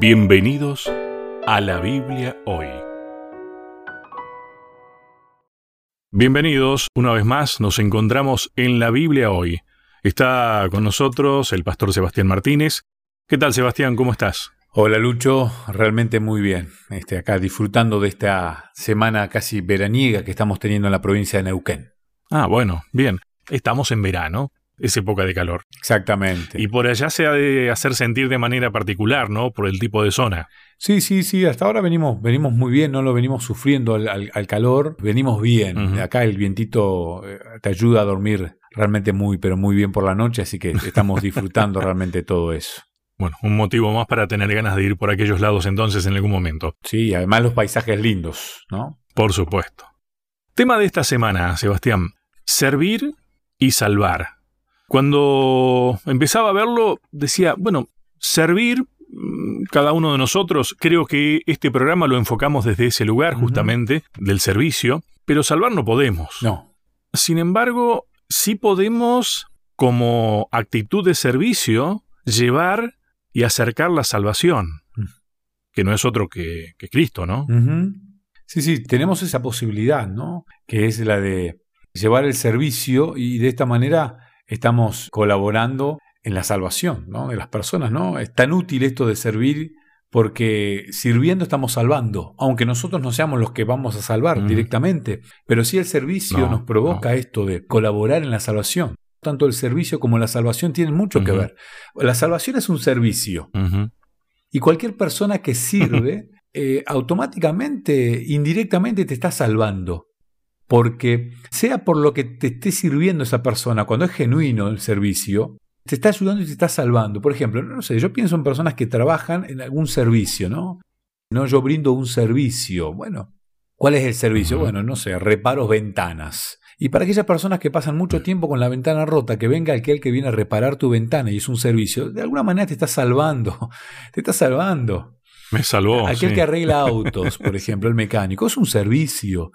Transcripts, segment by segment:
Bienvenidos a la Biblia hoy. Bienvenidos, una vez más nos encontramos en la Biblia hoy. Está con nosotros el pastor Sebastián Martínez. ¿Qué tal Sebastián? ¿Cómo estás? Hola Lucho, realmente muy bien. Este, acá disfrutando de esta semana casi veraniega que estamos teniendo en la provincia de Neuquén. Ah, bueno, bien. Estamos en verano es época de calor. Exactamente. Y por allá se ha de hacer sentir de manera particular, ¿no? Por el tipo de zona. Sí, sí, sí, hasta ahora venimos, venimos muy bien, no lo venimos sufriendo al, calor, venimos bien. Acá el vientito eh, te ayuda a dormir realmente muy, pero muy bien por la noche, así que estamos disfrutando realmente todo eso. Bueno, un motivo más para tener ganas de ir por aquellos lados entonces en algún momento. Sí, además los paisajes lindos, ¿no? Por supuesto. Tema de esta semana, Sebastián. Servir y salvar. Cuando empezaba a verlo, decía, bueno, servir mm, cada uno de nosotros, creo que este programa lo enfocamos desde ese lugar justamente, del servicio, pero salvar no podemos. No. Sin embargo, sí podemos, como actitud de servicio, llevar y acercar la salvación, mm. que no es otro que, Cristo, ¿no? Sí, sí, tenemos esa posibilidad, ¿no? Que es la de llevar el servicio y de esta manera estamos colaborando en la salvación ¿no? de las personas. ¿no? Es tan útil esto de servir porque sirviendo estamos salvando, aunque nosotros no seamos los que vamos a salvar directamente, pero sí el servicio nos provoca esto de colaborar en la salvación. Tanto el servicio como la salvación tienen mucho que ver. La salvación es un servicio. Y cualquier persona que sirve, eh, automáticamente, indirectamente te está salvando. Porque sea por lo que te esté sirviendo esa persona, cuando es genuino el servicio, te está ayudando y te está salvando. Por ejemplo, no sé, yo pienso en personas que trabajan en algún servicio, ¿no? No, yo brindo un servicio. Bueno, ¿cuál es el servicio? Bueno, no sé, reparos ventanas. Y para aquellas personas que pasan mucho tiempo con la ventana rota, que venga aquel que viene a reparar tu ventana y es un servicio, de alguna manera te está salvando. Te está salvando. Me salvó. Aquel que arregla autos, por ejemplo, el mecánico, es un servicio.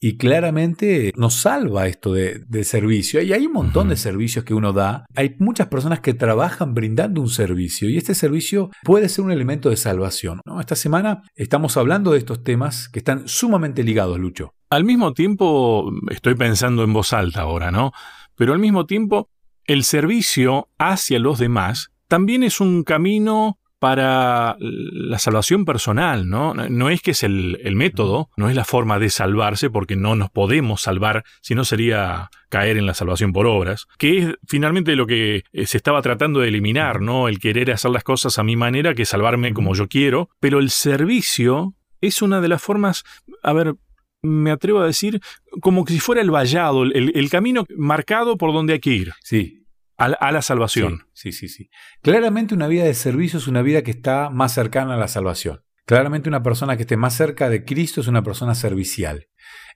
Y claramente nos salva esto de, servicio. Y hay un montón de servicios que uno da. Hay muchas personas que trabajan brindando un servicio y este servicio puede ser un elemento de salvación. ¿no? Esta semana estamos hablando de estos temas que están sumamente ligados, Lucho. Al mismo tiempo, estoy pensando en voz alta ahora, ¿no? Pero al mismo tiempo, el servicio hacia los demás también es un camino para la salvación personal, ¿no? No es que es el, método, no es la forma de salvarse, porque no nos podemos salvar, si no sería caer en la salvación por obras, que es finalmente lo que eh, se estaba tratando de eliminar, ¿no? El querer hacer las cosas a mi manera, que salvarme como yo quiero, pero el servicio es una de las formas, a ver, me atrevo a decir, como que si fuera el vallado, el, el camino marcado por donde hay que ir. Sí, a, la salvación. Sí, sí, sí, Claramente una vida de servicio es una vida que está más cercana a la salvación. Claramente una persona que esté más cerca de Cristo es una persona servicial.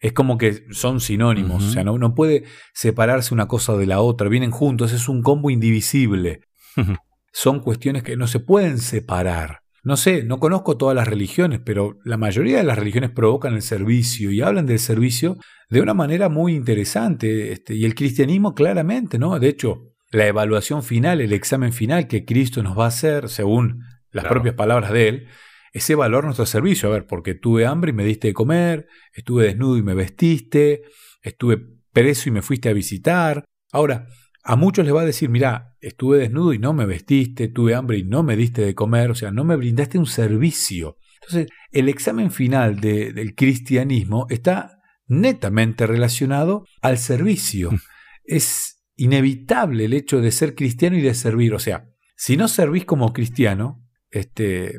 Es como que son sinónimos, o sea, no, no, puede separarse una cosa de la otra, vienen juntos, es un combo indivisible. son cuestiones que no se pueden separar. No sé, no conozco todas las religiones, pero la mayoría de las religiones provocan el servicio y hablan del servicio de una manera muy interesante. Este, y el cristianismo claramente, ¿no? De hecho, la evaluación final, el examen final que Cristo nos va a hacer, según las propias palabras de Él, es evaluar nuestro servicio. A ver, porque tuve hambre y me diste de comer, estuve desnudo y me vestiste, estuve preso y me fuiste a visitar. Ahora, a muchos les va a decir, mira, estuve desnudo y no me vestiste, tuve hambre y no me diste de comer, o sea, no me brindaste un servicio. Entonces, el examen final del cristianismo está netamente relacionado al servicio. es inevitable el hecho de ser cristiano y de servir. O sea, si no servís como cristiano, este,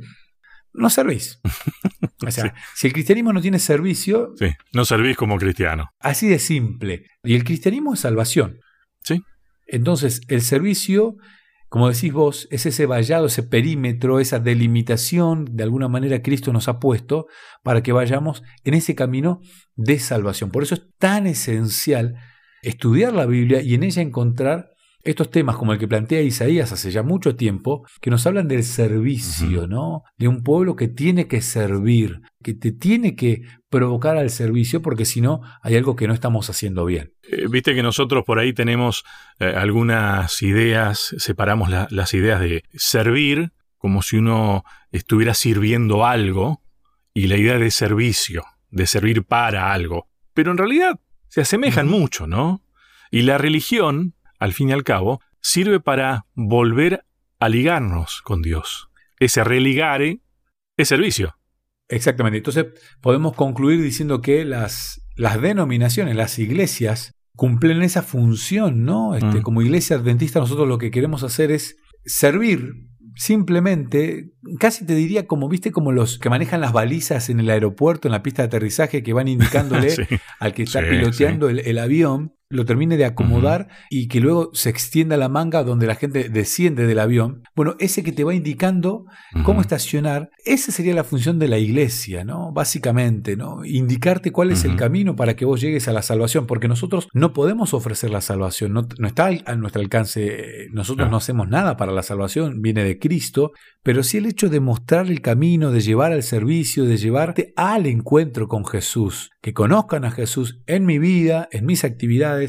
no servís. O sea, si el cristianismo no tiene servicio. Sí, no servís como cristiano. Así de simple. Y el cristianismo es salvación. Sí. Entonces, el servicio, como decís vos, es ese vallado, ese perímetro, esa delimitación, de alguna manera Cristo nos ha puesto para que vayamos en ese camino de salvación. Por eso es tan esencial estudiar la Biblia y en ella encontrar estos temas como el que plantea Isaías hace ya mucho tiempo, que nos hablan del servicio, ¿no? De un pueblo que tiene que servir, que te tiene que provocar al servicio, porque si no, hay algo que no estamos haciendo bien. Eh, viste que nosotros por ahí tenemos eh, algunas ideas, separamos las ideas de servir como si uno estuviera sirviendo algo y la idea de servicio, de servir para algo. Pero en realidad se asemejan mucho, ¿no? Y la religión, al fin y al cabo, sirve para volver a ligarnos con Dios. Ese religare es servicio. Exactamente. Entonces podemos concluir diciendo que las, las denominaciones, las iglesias, cumplen esa función, ¿no? Este, mm. Como iglesia adventista nosotros lo que queremos hacer es servir simplemente, casi te diría como, viste, como los que manejan las balizas en el aeropuerto, en la pista de aterrizaje, que van indicándole al que está piloteando el, avión, lo termine de acomodar y que luego se extienda la manga donde la gente desciende del avión. Bueno, ese que te va indicando cómo estacionar, esa sería la función de la iglesia, ¿no? Básicamente, ¿no? Indicarte cuál es el camino para que vos llegues a la salvación, porque nosotros no podemos ofrecer la salvación, no, está a nuestro alcance, nosotros no hacemos nada para la salvación, viene de Cristo, pero sí el hecho de mostrar el camino, de llevar al servicio, de llevarte al encuentro con Jesús, que conozcan a Jesús en mi vida, en mis actividades,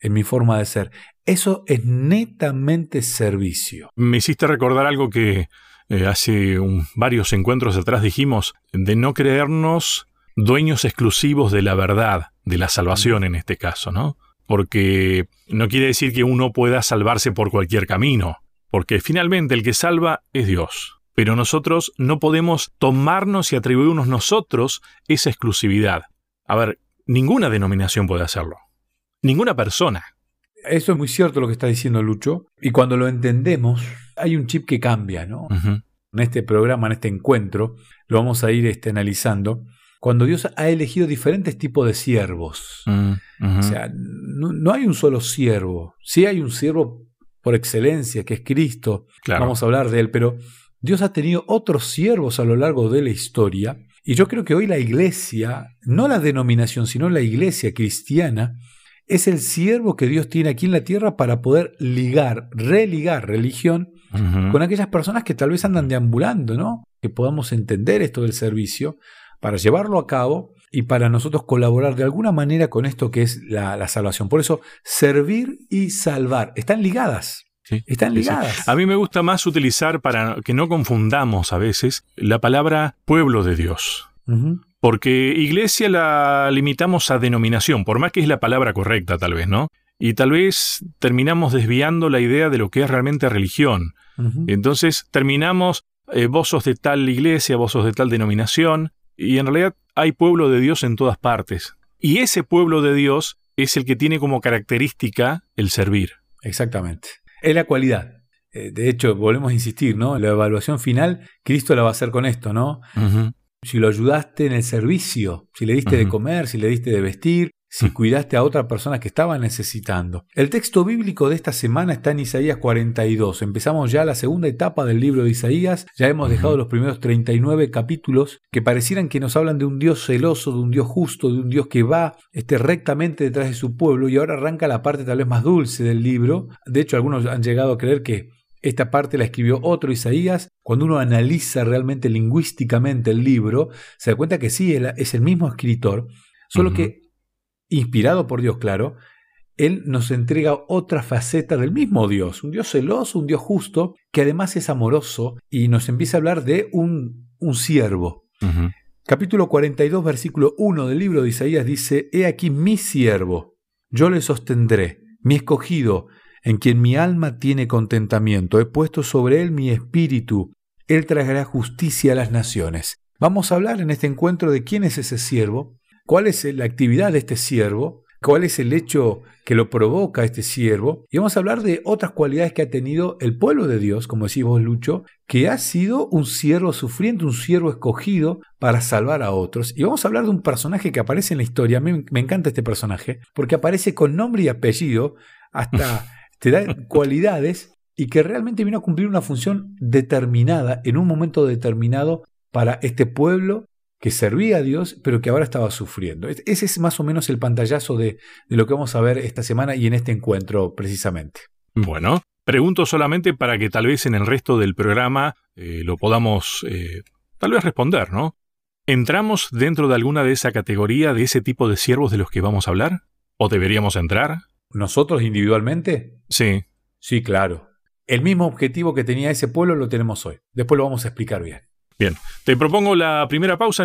en mi forma de ser. Eso es netamente servicio. Me hiciste recordar algo que eh, hace varios encuentros atrás dijimos, de no creernos dueños exclusivos de la verdad, de la salvación en este caso, ¿no? Porque no quiere decir que uno pueda salvarse por cualquier camino, porque finalmente el que salva es Dios. Pero nosotros no podemos tomarnos y atribuirnos nosotros esa exclusividad. A ver, ninguna denominación puede hacerlo. Ninguna persona. Eso es muy cierto lo que está diciendo Lucho. Y cuando lo entendemos, hay un chip que cambia, ¿no? En este programa, en este encuentro, lo vamos a ir este, analizando. Cuando Dios ha elegido diferentes tipos de siervos. Mm, o sea, no, hay un solo siervo. Sí hay un siervo por excelencia, que es Cristo. Vamos a hablar de él, pero Dios ha tenido otros siervos a lo largo de la historia y yo creo que hoy la iglesia, no la denominación, sino la iglesia cristiana, es el siervo que Dios tiene aquí en la tierra para poder ligar, religar religión con aquellas personas que tal vez andan deambulando, ¿no? Que podamos entender esto del servicio para llevarlo a cabo y para nosotros colaborar de alguna manera con esto que es la, salvación. Por eso, servir y salvar están ligadas. están ligadas. A mí me gusta más utilizar, para que no confundamos a veces, la palabra pueblo de Dios. Porque iglesia la limitamos a denominación, por más que es la palabra correcta tal vez, ¿no? Y tal vez terminamos desviando la idea de lo que es realmente religión. Entonces terminamos, eh, vos sos de tal iglesia, vos sos de tal denominación, y en realidad hay pueblo de Dios en todas partes. Y ese pueblo de Dios es el que tiene como característica el servir. Exactamente. Es la cualidad. Eh, de hecho, volvemos a insistir, ¿no? La evaluación final, Cristo la va a hacer con esto, ¿no? Si lo ayudaste en el servicio, si le diste de comer, si le diste de vestir, si cuidaste a otra persona que estaba necesitando. El texto bíblico de esta semana está en Isaías 42. Empezamos ya la segunda etapa del libro de Isaías. Ya hemos dejado los primeros 39 capítulos que parecieran que nos hablan de un Dios celoso, de un Dios justo, de un Dios que va este, rectamente detrás de su pueblo. Y ahora arranca la parte tal vez más dulce del libro. De hecho, algunos han llegado a creer que esta parte la escribió otro Isaías. Cuando uno analiza realmente lingüísticamente el libro, se da cuenta que sí, es el mismo escritor, solo que inspirado por Dios, claro, Él nos entrega otra faceta del mismo Dios, un Dios celoso, un Dios justo, que además es amoroso y nos empieza a hablar de un, un siervo. Capítulo 42, versículo 1 del libro de Isaías dice, He aquí mi siervo, yo le sostendré, mi escogido, en quien mi alma tiene contentamiento, he puesto sobre él mi espíritu, él traerá justicia a las naciones. Vamos a hablar en este encuentro de quién es ese siervo, cuál es la actividad de este siervo, cuál es el hecho que lo provoca este siervo, y vamos a hablar de otras cualidades que ha tenido el pueblo de Dios, como decimos Lucho, que ha sido un siervo sufriente, un siervo escogido para salvar a otros. Y vamos a hablar de un personaje que aparece en la historia, me encanta este personaje, porque aparece con nombre y apellido, hasta te da cualidades y que realmente vino a cumplir una función determinada en un momento determinado para este pueblo que servía a Dios, pero que ahora estaba sufriendo. Ese es más o menos el pantallazo de, lo que vamos a ver esta semana y en este encuentro precisamente. Bueno, pregunto solamente para que tal vez en el resto del programa eh, lo podamos eh, tal vez responder, ¿no? ¿Entramos dentro de alguna de esa categoría de ese tipo de siervos de los que vamos a hablar? ¿O deberíamos entrar? ¿Nosotros individualmente? Sí. Sí, claro. el mismo objetivo que tenía ese pueblo lo tenemos hoy. Después lo vamos a explicar bien. Bien, te propongo la primera pausa.